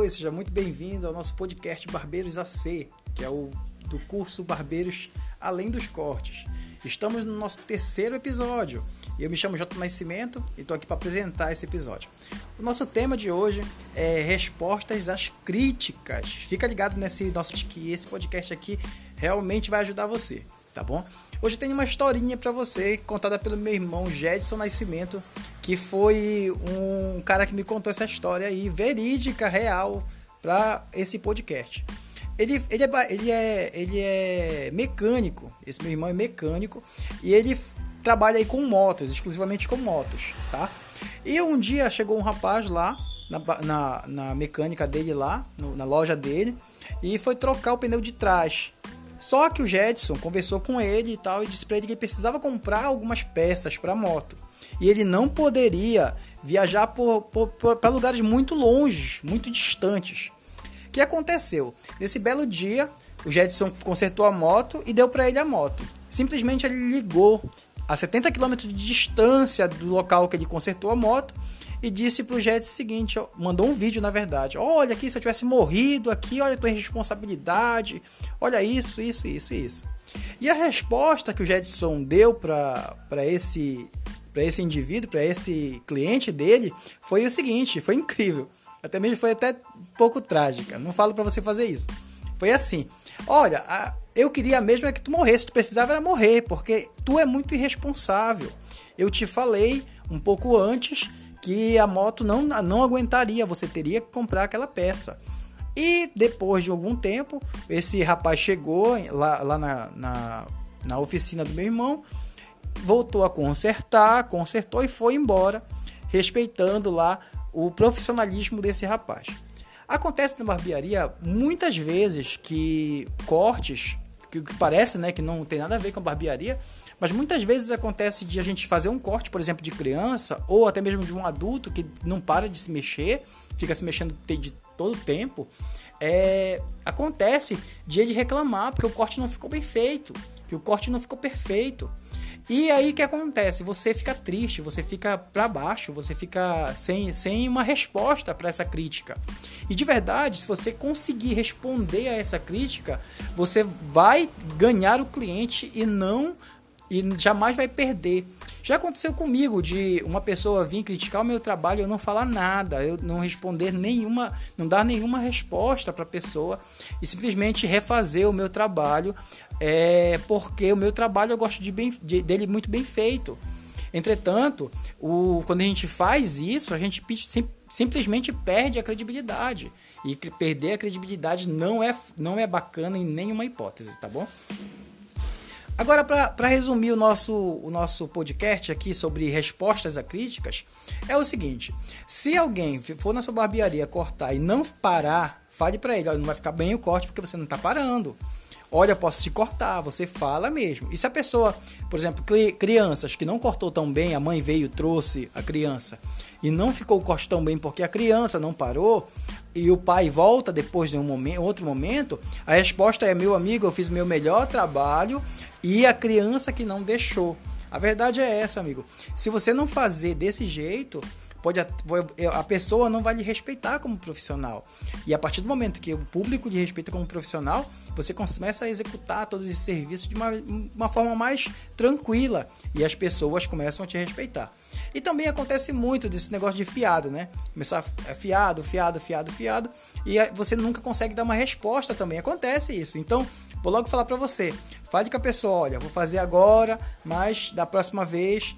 Oi, seja muito bem-vindo ao nosso podcast Barbeiros AC, que é o do curso Barbeiros Além dos Cortes. Estamos no nosso terceiro episódio. Eu me chamo J. Nascimento e estou aqui para apresentar esse episódio. O nosso tema de hoje é respostas às críticas. Fica ligado nesse nosso que esse podcast aqui realmente vai ajudar você, tá bom? Hoje tem uma historinha para você contada pelo meu irmão Jedson Nascimento, que foi um cara que me contou essa história aí, verídica, real, para esse podcast. Ele, ele, é, ele, é, ele é mecânico, esse meu irmão é mecânico, e ele trabalha aí com motos, exclusivamente com motos, tá? E um dia chegou um rapaz lá, na, na, na mecânica dele lá, no, na loja dele, e foi trocar o pneu de trás. Só que o Jetson conversou com ele e tal, e disse para ele que ele precisava comprar algumas peças para moto. E ele não poderia viajar para lugares muito longe, muito distantes. O que aconteceu? Nesse belo dia, o Jetson consertou a moto e deu para ele a moto. Simplesmente ele ligou a 70 km de distância do local que ele consertou a moto e disse pro Jet o seguinte, mandou um vídeo na verdade. Olha aqui, se eu tivesse morrido aqui, olha a tua responsabilidade. Olha isso, isso, isso, isso. E a resposta que o Jetson deu para esse para esse indivíduo, para esse cliente dele, foi o seguinte, foi incrível. Até mesmo foi até pouco trágica. Não falo para você fazer isso. Foi assim: "Olha, a, eu queria mesmo é que tu morresse, tu precisava era morrer, porque tu é muito irresponsável. Eu te falei um pouco antes que a moto não, não aguentaria, você teria que comprar aquela peça. E depois de algum tempo, esse rapaz chegou lá, lá na, na, na oficina do meu irmão, voltou a consertar, consertou e foi embora, respeitando lá o profissionalismo desse rapaz. Acontece na barbearia muitas vezes que cortes, que, parece né, que não tem nada a ver com a barbearia, mas muitas vezes acontece de a gente fazer um corte, por exemplo, de criança, ou até mesmo de um adulto que não para de se mexer, fica se mexendo de todo o tempo. É, acontece de ele reclamar porque o corte não ficou bem feito, que o corte não ficou perfeito. E aí que acontece? Você fica triste, você fica para baixo, você fica sem, sem uma resposta para essa crítica. E de verdade, se você conseguir responder a essa crítica, você vai ganhar o cliente e não e jamais vai perder. Já aconteceu comigo de uma pessoa vir criticar o meu trabalho e eu não falar nada, eu não responder nenhuma, não dar nenhuma resposta para a pessoa e simplesmente refazer o meu trabalho, é, porque o meu trabalho eu gosto de bem, de, dele muito bem feito. Entretanto, o, quando a gente faz isso, a gente sim, simplesmente perde a credibilidade. E perder a credibilidade não é, não é bacana em nenhuma hipótese, tá bom? Agora, para resumir o nosso, o nosso podcast aqui sobre respostas a críticas, é o seguinte: se alguém for na sua barbearia cortar e não parar, fale para ele: olha, não vai ficar bem o corte porque você não está parando. Olha, posso te cortar, você fala mesmo. E se a pessoa, por exemplo, crianças que não cortou tão bem, a mãe veio trouxe a criança e não ficou o corte tão bem porque a criança não parou, e o pai volta depois de um momento, outro momento, a resposta é: meu amigo, eu fiz meu melhor trabalho e a criança que não deixou. A verdade é essa, amigo. Se você não fazer desse jeito, pode a pessoa não vai lhe respeitar como profissional. E a partir do momento que o público lhe respeita como profissional, você começa a executar todos esses serviços de uma, uma forma mais tranquila e as pessoas começam a te respeitar. E também acontece muito desse negócio de fiado, né? Começar é fiado, fiado, fiado, fiado, e você nunca consegue dar uma resposta também. Acontece isso. Então, vou logo falar para você. Fale com a pessoa, olha, vou fazer agora, mas da próxima vez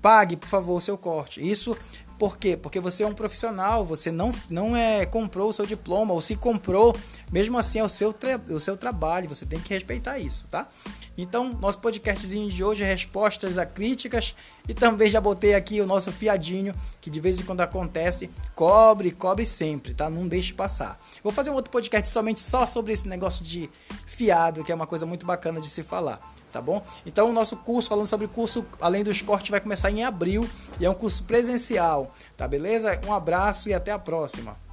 pague, por favor, o seu corte. Isso por quê? Porque você é um profissional, você não, não é comprou o seu diploma, ou se comprou, mesmo assim é o seu, o seu trabalho, você tem que respeitar isso, tá? Então, nosso podcastzinho de hoje é respostas a críticas e também já botei aqui o nosso fiadinho, que de vez em quando acontece, cobre, cobre sempre, tá? Não deixe passar. Vou fazer um outro podcast somente só sobre esse negócio de fiado, que é uma coisa muito bacana de se falar tá bom? Então o nosso curso, falando sobre curso Além dos Cortes, vai começar em abril e é um curso presencial, tá beleza? Um abraço e até a próxima.